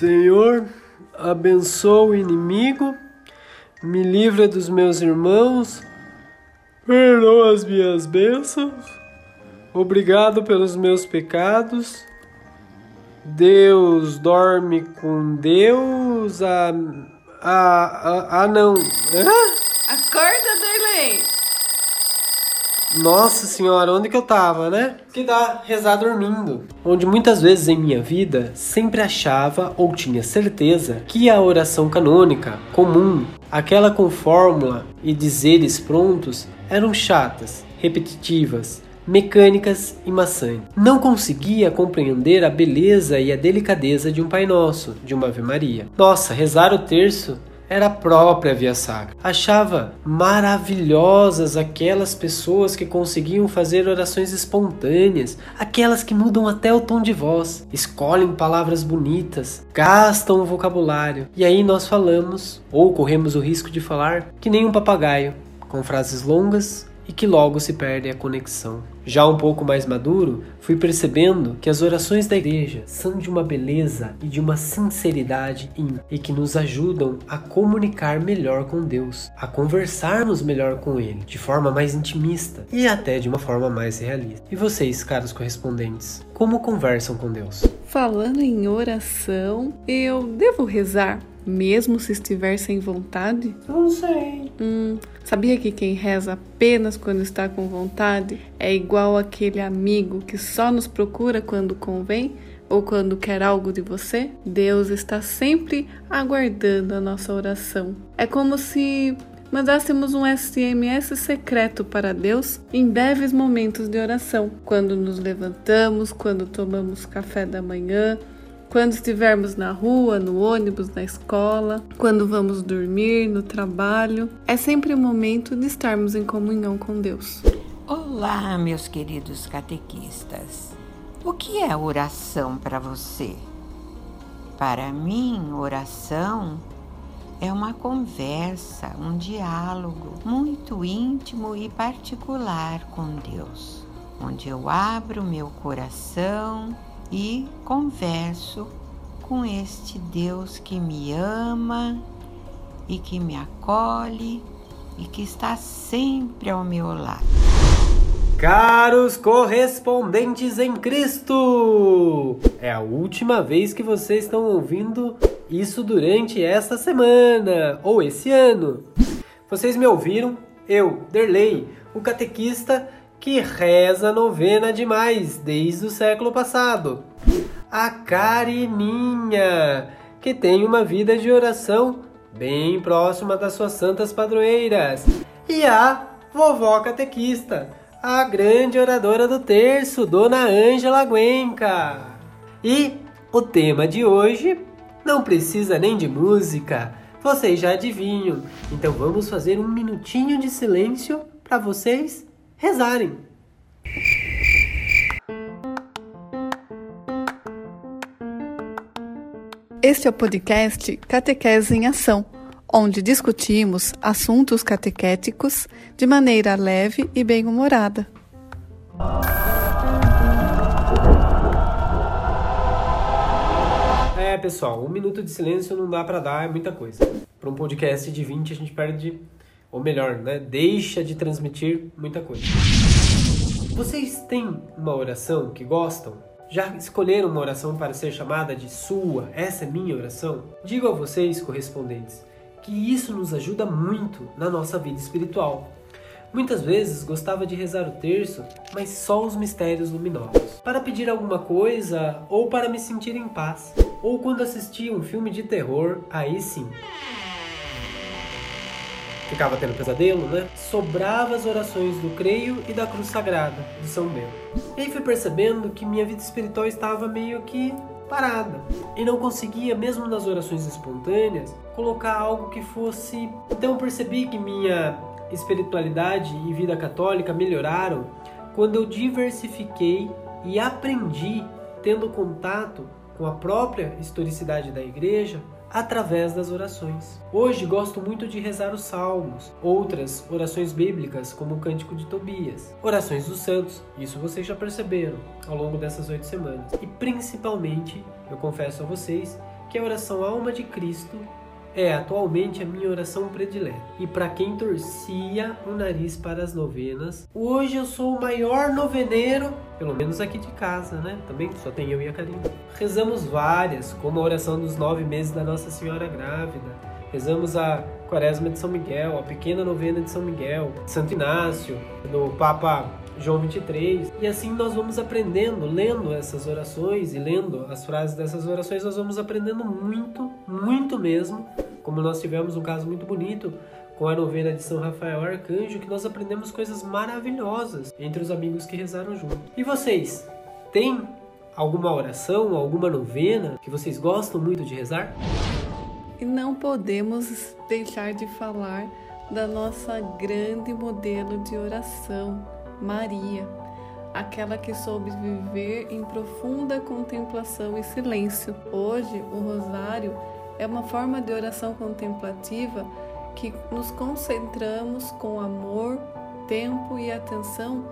Senhor, abençoa o inimigo, me livra dos meus irmãos, perdoa as minhas bênçãos, obrigado pelos meus pecados. Deus dorme com Deus. Ah, ah, ah, ah não. Hã? Nossa senhora, onde que eu tava, né? Que dá rezar dormindo. Onde muitas vezes em minha vida sempre achava ou tinha certeza que a oração canônica, comum, aquela com fórmula e dizeres prontos, eram chatas, repetitivas, mecânicas e maçantes. Não conseguia compreender a beleza e a delicadeza de um Pai Nosso, de uma Ave Maria. Nossa, rezar o terço era própria Via Sacra. Achava maravilhosas aquelas pessoas que conseguiam fazer orações espontâneas, aquelas que mudam até o tom de voz, escolhem palavras bonitas, gastam o vocabulário. E aí nós falamos, ou corremos o risco de falar, que nem um papagaio, com frases longas e que logo se perde a conexão. Já um pouco mais maduro, fui percebendo que as orações da igreja são de uma beleza e de uma sinceridade e que nos ajudam a comunicar melhor com Deus, a conversarmos melhor com Ele, de forma mais intimista e até de uma forma mais realista. E vocês, caros correspondentes, como conversam com Deus? Falando em oração, eu devo rezar mesmo se estiver sem vontade? Não sei. Hum, sabia que quem reza apenas quando está com vontade é igual aquele amigo que só nos procura quando convém? Ou quando quer algo de você, Deus está sempre aguardando a nossa oração. É como se mandássemos um SMS secreto para Deus em breves momentos de oração, quando nos levantamos, quando tomamos café da manhã, quando estivermos na rua, no ônibus, na escola, quando vamos dormir, no trabalho, é sempre o momento de estarmos em comunhão com Deus. Olá, meus queridos catequistas. O que é oração para você? Para mim, oração é uma conversa, um diálogo muito íntimo e particular com Deus, onde eu abro meu coração e converso com este Deus que me ama e que me acolhe e que está sempre ao meu lado. Caros correspondentes em Cristo! É a última vez que vocês estão ouvindo isso durante esta semana ou esse ano. Vocês me ouviram? Eu, Derley, o catequista que reza a novena demais desde o século passado. A Carininha, que tem uma vida de oração bem próxima das suas santas padroeiras. E a vovó catequista, a grande oradora do terço, Dona Ângela Guenca. E o tema de hoje não precisa nem de música, vocês já adivinham. Então vamos fazer um minutinho de silêncio para vocês rezarem. Este é o podcast Catequese em Ação, onde discutimos assuntos catequéticos de maneira leve e bem-humorada. É, pessoal, um minuto de silêncio não dá para dar, é muita coisa. Para um podcast de 20, a gente perde ou melhor, né, deixa de transmitir muita coisa. Vocês têm uma oração que gostam? Já escolheram uma oração para ser chamada de sua? Essa é minha oração? Digo a vocês, correspondentes, que isso nos ajuda muito na nossa vida espiritual. Muitas vezes gostava de rezar o terço, mas só os mistérios luminosos, para pedir alguma coisa ou para me sentir em paz. Ou quando assistia um filme de terror, aí sim ficava tendo pesadelo, né? Sobrava as orações do Creio e da Cruz Sagrada de São Bento. E aí fui percebendo que minha vida espiritual estava meio que parada e não conseguia, mesmo nas orações espontâneas, colocar algo que fosse. Então percebi que minha espiritualidade e vida católica melhoraram quando eu diversifiquei e aprendi, tendo contato com a própria historicidade da igreja, através das orações. Hoje gosto muito de rezar os salmos, outras orações bíblicas, como o Cântico de Tobias, orações dos santos, isso vocês já perceberam ao longo dessas oito semanas. E principalmente, eu confesso a vocês, que a oração Alma de Cristo é atualmente a minha oração predileta. E para quem torcia o nariz para as novenas, hoje eu sou o maior noveneiro, pelo menos aqui de casa, né? Também só tem eu e a Karina. Rezamos várias, como a oração dos nove meses da Nossa Senhora Grávida. Rezamos a Quaresma de São Miguel, a pequena novena de São Miguel, Santo Inácio, do Papa João 23. E assim nós vamos aprendendo, lendo essas orações e lendo as frases dessas orações, nós vamos aprendendo muito, muito mesmo. Como nós tivemos um caso muito bonito com a novena de São Rafael Arcanjo, que nós aprendemos coisas maravilhosas entre os amigos que rezaram junto. E vocês, têm alguma oração, alguma novena que vocês gostam muito de rezar? E não podemos deixar de falar da nossa grande modelo de oração, Maria, aquela que soube viver em profunda contemplação e silêncio. Hoje, o rosário é uma forma de oração contemplativa que nos concentramos com amor, tempo e atenção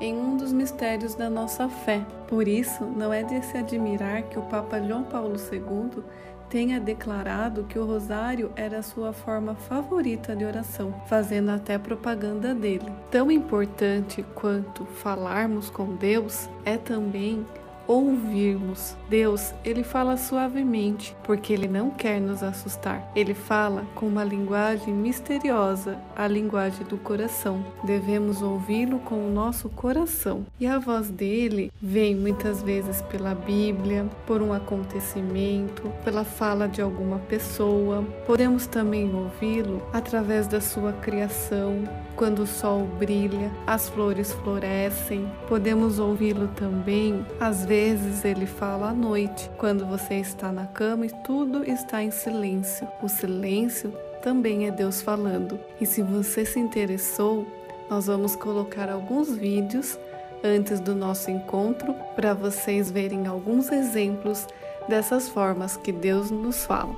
em um dos mistérios da nossa fé. Por isso, não é de se admirar que o Papa João Paulo II tenha declarado que o rosário era sua forma favorita de oração, fazendo até propaganda dele. Tão importante quanto falarmos com Deus é também ouvirmos. Deus, ele fala suavemente, porque ele não quer nos assustar. Ele fala com uma linguagem misteriosa, a linguagem do coração. Devemos ouvi-lo com o nosso coração. E a voz dele vem muitas vezes pela Bíblia, por um acontecimento, pela fala de alguma pessoa. Podemos também ouvi-lo através da sua criação, quando o sol brilha, as flores florescem. Podemos ouvi-lo também, às vezes ele fala à noite, quando você está na cama e tudo está em silêncio. O silêncio também é Deus falando. E se você se interessou, nós vamos colocar alguns vídeos antes do nosso encontro para vocês verem alguns exemplos dessas formas que Deus nos fala.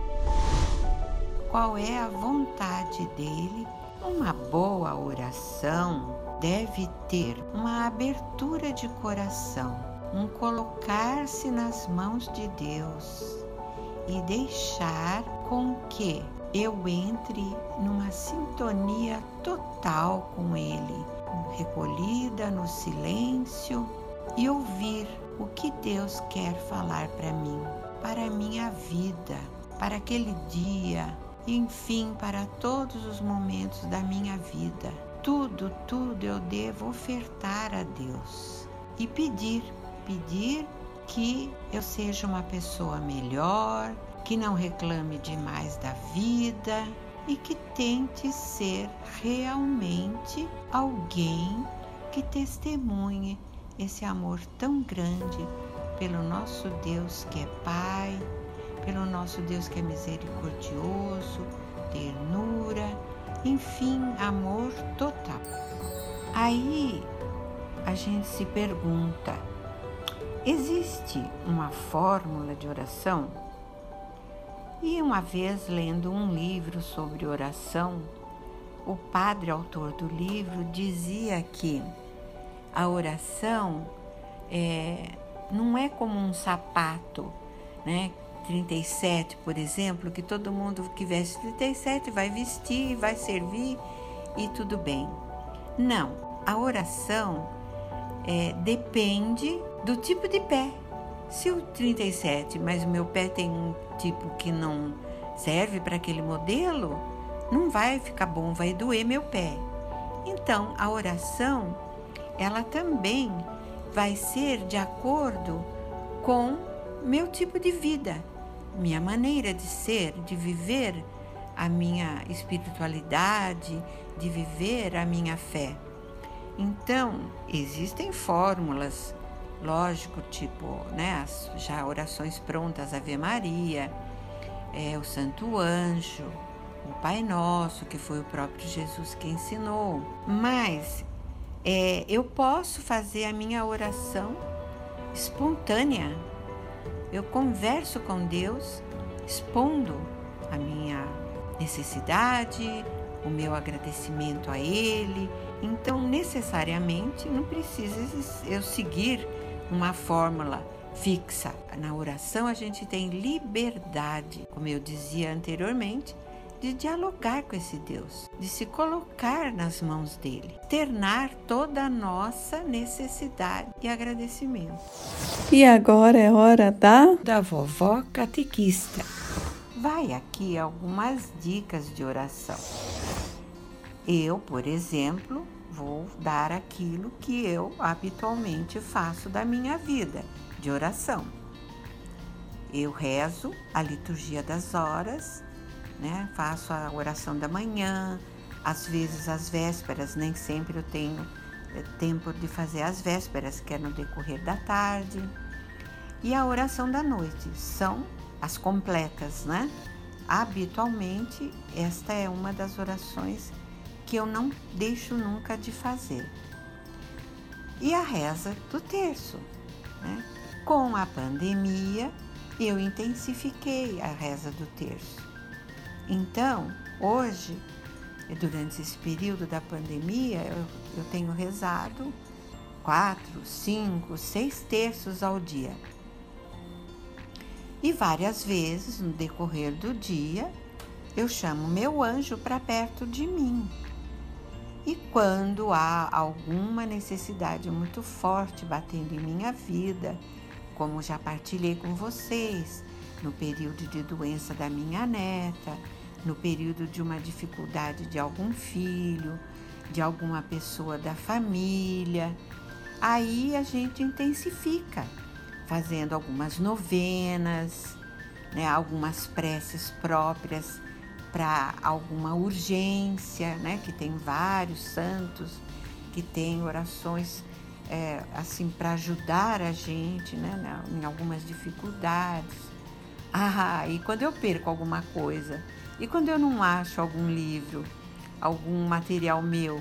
Qual é a vontade dele uma boa oração deve ter uma abertura de coração, um colocar-se nas mãos de Deus e deixar com que eu entre numa sintonia total com Ele, recolhida no silêncio e ouvir o que Deus quer falar para mim, para a minha vida, para aquele dia, enfim, para todos os momentos da minha vida. Tudo, tudo eu devo ofertar a Deus e pedir, pedir que eu seja uma pessoa melhor, que não reclame demais da vida e que tente ser realmente alguém que testemunhe esse amor tão grande pelo nosso Deus que é Pai, pelo nosso Deus que é misericordioso, ternura, enfim, amor total. Aí a gente se pergunta: existe uma fórmula de oração? E uma vez lendo um livro sobre oração, o padre autor do livro dizia que a oração é, não é como um sapato, né? 37, por exemplo, que todo mundo que veste 37 vai vestir, vai servir e tudo bem. Não, a oração é, depende do tipo de pé. Se o 37, mas o meu pé tem um tipo que não serve para aquele modelo, não vai ficar bom, vai doer meu pé. Então, a oração, ela também vai ser de acordo com meu tipo de vida minha maneira de ser, de viver a minha espiritualidade, de viver a minha fé. Então, existem fórmulas, lógico, tipo, né, as, já orações prontas, Ave Maria, é, o Santo Anjo, o Pai Nosso, que foi o próprio Jesus que ensinou. Mas é, eu posso fazer a minha oração espontânea, eu converso com Deus expondo a minha necessidade, o meu agradecimento a Ele. Então, necessariamente, não precisa eu seguir uma fórmula fixa. Na oração a gente tem liberdade, como eu dizia anteriormente, de dialogar com esse Deus, de se colocar nas mãos dele, ternar toda a nossa necessidade e agradecimento. E agora é hora da da vovó catequista. Vai aqui algumas dicas de oração. Eu, por exemplo, vou dar aquilo que eu habitualmente faço da minha vida de oração. Eu rezo a liturgia das horas, né? Faço a oração da manhã, às vezes as vésperas, nem sempre eu tenho eh, tempo de fazer as vésperas, que é no decorrer da tarde. E a oração da noite são as completas, né? Habitualmente, esta é uma das orações que eu não deixo nunca de fazer. E a reza do terço. Né? Com a pandemia, eu intensifiquei a reza do terço. Então, hoje, durante esse período da pandemia, eu, eu tenho rezado quatro, cinco, seis terços ao dia. E várias vezes no decorrer do dia, eu chamo meu anjo para perto de mim. E quando há alguma necessidade muito forte batendo em minha vida, como já partilhei com vocês, no período de doença da minha neta, no período de uma dificuldade de algum filho, de alguma pessoa da família. Aí a gente intensifica, fazendo algumas novenas, né, algumas preces próprias para alguma urgência, né, que tem vários santos que têm orações é, assim para ajudar a gente, né, em algumas dificuldades. Ah, e quando eu perco alguma coisa e quando eu não acho algum livro, algum material meu,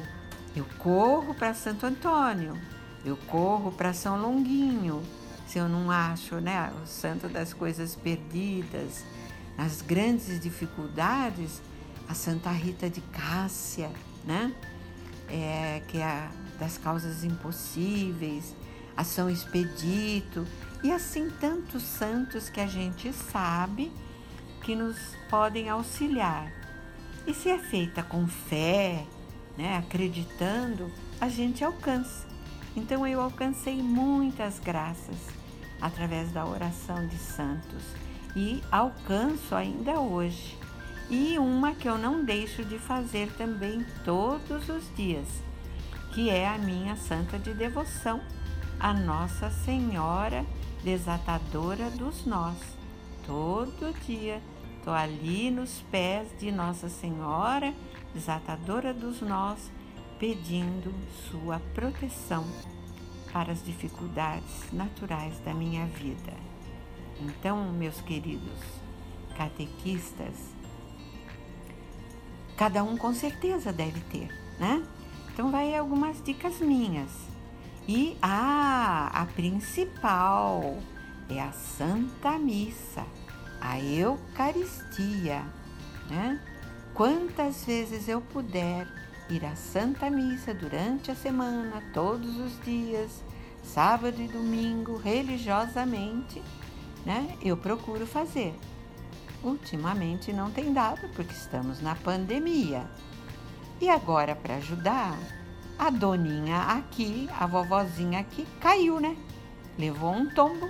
eu corro para Santo Antônio, eu corro para São Longuinho. Se eu não acho, né, o santo das coisas perdidas, nas grandes dificuldades, a Santa Rita de Cássia, né, é, que é a das causas impossíveis, a São Expedito e assim tantos santos que a gente sabe que nos podem auxiliar. E se é feita com fé, né, acreditando, a gente alcança. Então eu alcancei muitas graças através da oração de santos e alcanço ainda hoje. E uma que eu não deixo de fazer também todos os dias, que é a minha santa de devoção, a Nossa Senhora desatadora dos nós. Todo dia Estou ali nos pés de Nossa Senhora, desatadora dos nós, pedindo sua proteção para as dificuldades naturais da minha vida. Então, meus queridos catequistas, cada um com certeza deve ter, né? Então, vai algumas dicas minhas. E ah, a principal é a Santa Missa a Eucaristia, né? Quantas vezes eu puder ir à Santa Missa durante a semana, todos os dias, sábado e domingo, religiosamente, né? Eu procuro fazer. Ultimamente não tem dado porque estamos na pandemia. E agora para ajudar, a doninha aqui, a vovozinha aqui caiu, né? Levou um tombo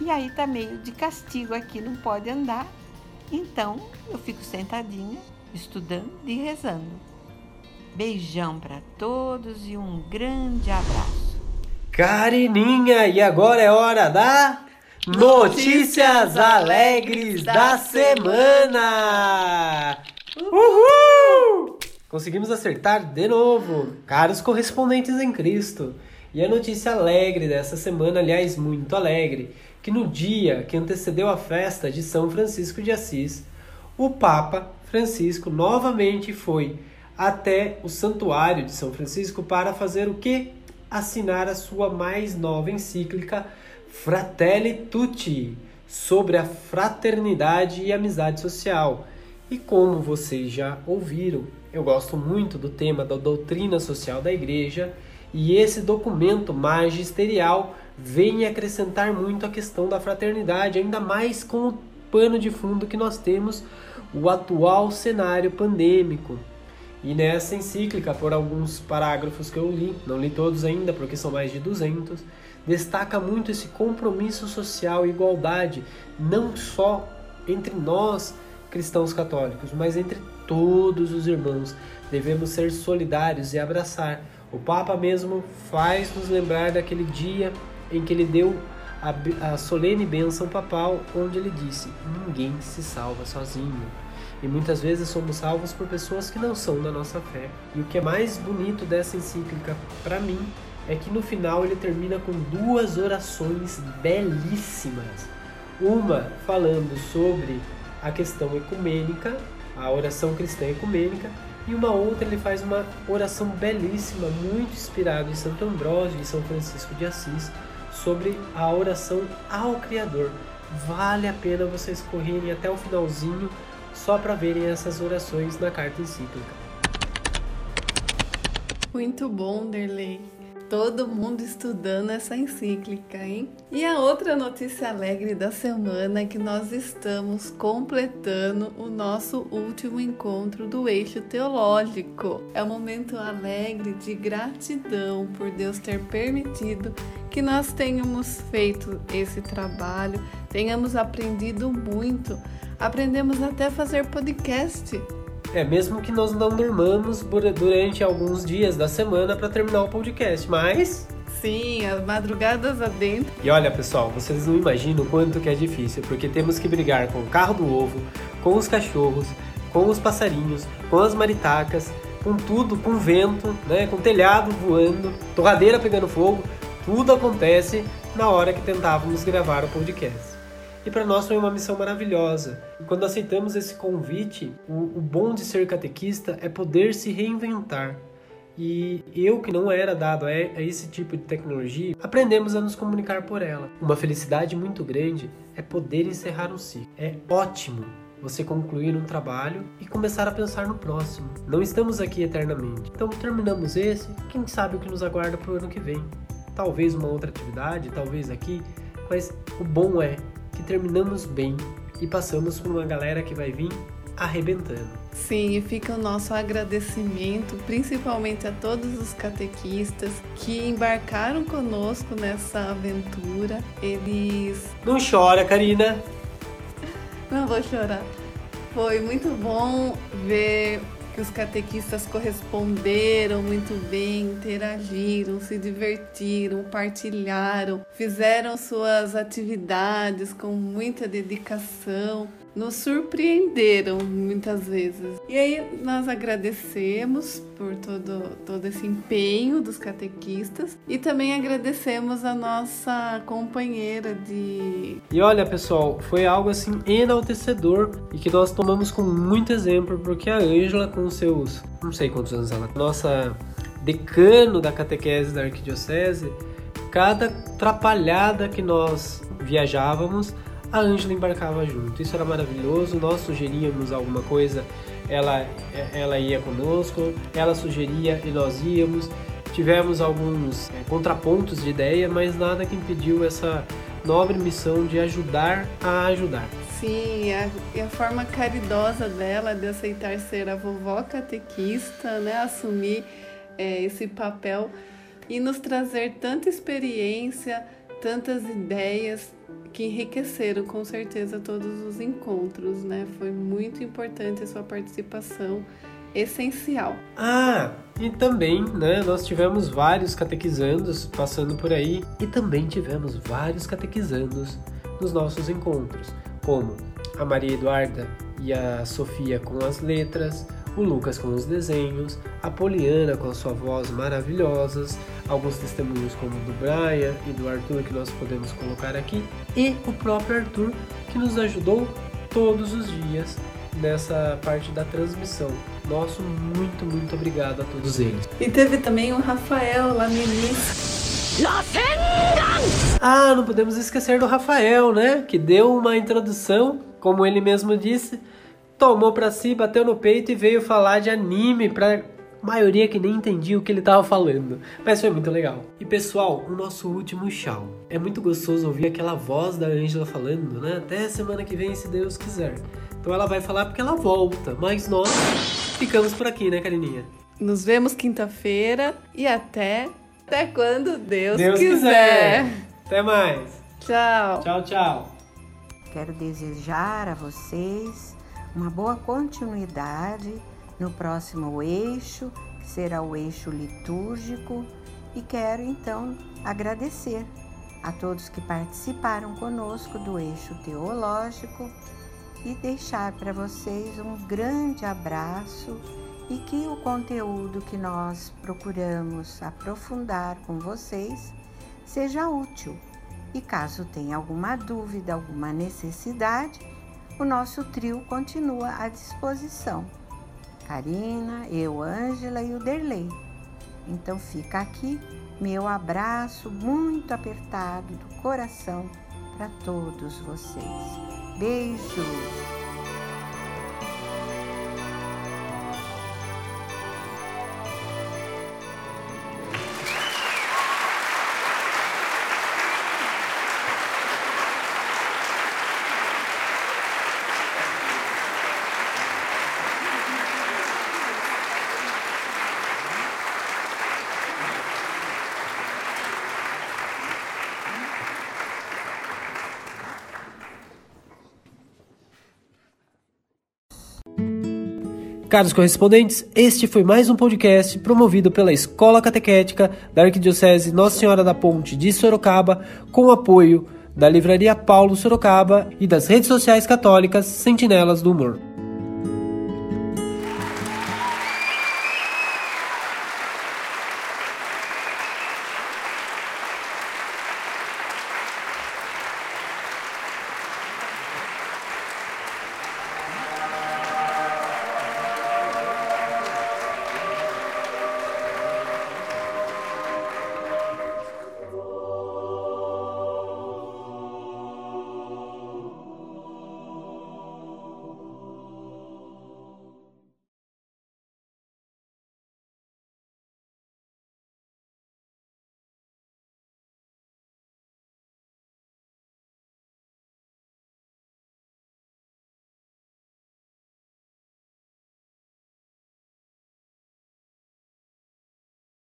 e aí tá meio de castigo aqui, não pode andar. Então eu fico sentadinha, estudando e rezando. Beijão para todos e um grande abraço. Carininha, e agora é hora da Notícias Alegres da Semana! Uhul! Conseguimos acertar de novo, caros correspondentes em Cristo. E a notícia alegre dessa semana, aliás, muito alegre, que no dia que antecedeu a festa de São Francisco de Assis, o Papa Francisco novamente foi até o santuário de São Francisco para fazer o que? Assinar a sua mais nova encíclica Fratelli Tutti, sobre a fraternidade e amizade social. E como vocês já ouviram, eu gosto muito do tema da doutrina social da igreja e esse documento magisterial vem acrescentar muito a questão da fraternidade, ainda mais com o pano de fundo que nós temos o atual cenário pandêmico. E nessa encíclica, por alguns parágrafos que eu li, não li todos ainda porque são mais de 200, destaca muito esse compromisso social e igualdade, não só entre nós cristãos católicos, mas entre todos os irmãos. Devemos ser solidários e abraçar. O Papa mesmo faz nos lembrar daquele dia em que ele deu a, a solene bênção papal, onde ele disse: Ninguém se salva sozinho. E muitas vezes somos salvos por pessoas que não são da nossa fé. E o que é mais bonito dessa encíclica para mim é que no final ele termina com duas orações belíssimas. Uma falando sobre a questão ecumênica, a oração cristã ecumênica, e uma outra ele faz uma oração belíssima, muito inspirada em Santo Ambrósio e São Francisco de Assis, sobre a oração ao Criador. Vale a pena vocês correrem até o finalzinho só para verem essas orações na carta encíclica. Muito bom, Derley. Todo mundo estudando essa encíclica, hein? E a outra notícia alegre da semana é que nós estamos completando o nosso último encontro do eixo teológico. É um momento alegre de gratidão por Deus ter permitido que nós tenhamos feito esse trabalho, tenhamos aprendido muito. Aprendemos até fazer podcast. É, mesmo que nós não dormamos durante alguns dias da semana para terminar o podcast, mas Sim, as madrugadas adentro. E olha, pessoal, vocês não imaginam o quanto que é difícil, porque temos que brigar com o carro do ovo, com os cachorros, com os passarinhos, com as maritacas, com tudo, com vento, né, com telhado voando, torradeira pegando fogo. Tudo acontece na hora que tentávamos gravar o podcast. E para nós foi uma missão maravilhosa. E quando aceitamos esse convite, o, o bom de ser catequista é poder se reinventar. E eu, que não era dado a, esse tipo de tecnologia, aprendemos a nos comunicar por ela. Uma felicidade muito grande é poder encerrar um ciclo. É ótimo você concluir um trabalho e começar a pensar no próximo. Não estamos aqui eternamente. Então terminamos esse, quem sabe o que nos aguarda para o ano que vem talvez uma outra atividade, talvez aqui, mas o bom é que terminamos bem e passamos por uma galera que vai vir arrebentando. Sim, e fica o nosso agradecimento, principalmente a todos os catequistas que embarcaram conosco nessa aventura. Eles. Não chora, Karina! Não vou chorar. Foi muito bom ver que os catequistas corresponderam muito bem, interagiram, se divertiram, partilharam, fizeram suas atividades com muita dedicação nos surpreenderam muitas vezes. E aí nós agradecemos por todo, todo esse empenho dos catequistas e também agradecemos a nossa companheira de. E olha, pessoal, foi algo assim enaltecedor e que nós tomamos com muito exemplo, porque a Ângela, com seus não sei quantos anos ela, nossa decano da catequese da arquidiocese, cada atrapalhada que nós viajávamos, a Ângela embarcava junto. Isso era maravilhoso. Nós sugeríamos alguma coisa, ela, ela ia conosco, ela sugeria e nós íamos. Tivemos alguns é, contrapontos de ideia, mas nada que impediu essa nobre missão de ajudar a ajudar. Sim, a, e a forma caridosa dela de aceitar ser a vovó catequista, né, assumir é, esse papel e nos trazer tanta experiência, tantas ideias, que enriqueceram com certeza todos os encontros, né? Foi muito importante a sua participação, essencial. Ah, e também, né, nós tivemos vários catequizandos passando por aí e também tivemos vários catequizandos nos nossos encontros, como a Maria Eduarda e a Sofia com as letras, o Lucas com os desenhos, a Poliana com a sua voz maravilhosas, alguns testemunhos como o do Brian e do Arthur que nós podemos colocar aqui, e o próprio Arthur que nos ajudou todos os dias nessa parte da transmissão. Nosso muito, muito obrigado a todos eles. E teve também o Rafael lá no início. Ah, não podemos esquecer do Rafael, né? Que deu uma introdução, como ele mesmo disse, tomou para si, bateu no peito e veio falar de anime para maioria que nem entendia o que ele tava falando, mas foi muito legal. E pessoal, o nosso último tchau. É muito gostoso ouvir aquela voz da Angela falando, né? Até semana que vem, se Deus quiser. Então ela vai falar porque ela volta, mas nós ficamos por aqui, né, Carininha? Nos vemos quinta-feira e até até quando Deus, Deus quiser. quiser. Até mais. Tchau. Tchau, tchau. Quero desejar a vocês uma boa continuidade no próximo eixo, que será o eixo litúrgico, e quero então agradecer a todos que participaram conosco do eixo teológico e deixar para vocês um grande abraço e que o conteúdo que nós procuramos aprofundar com vocês seja útil. E caso tenha alguma dúvida, alguma necessidade, o nosso trio continua à disposição. Karina, eu, Ângela e o Derlei. Então fica aqui meu abraço muito apertado do coração para todos vocês. Beijos! Caros correspondentes, este foi mais um podcast promovido pela Escola Catequética da Arquidiocese Nossa Senhora da Ponte de Sorocaba, com apoio da Livraria Paulo Sorocaba e das redes sociais católicas Sentinelas do Humor.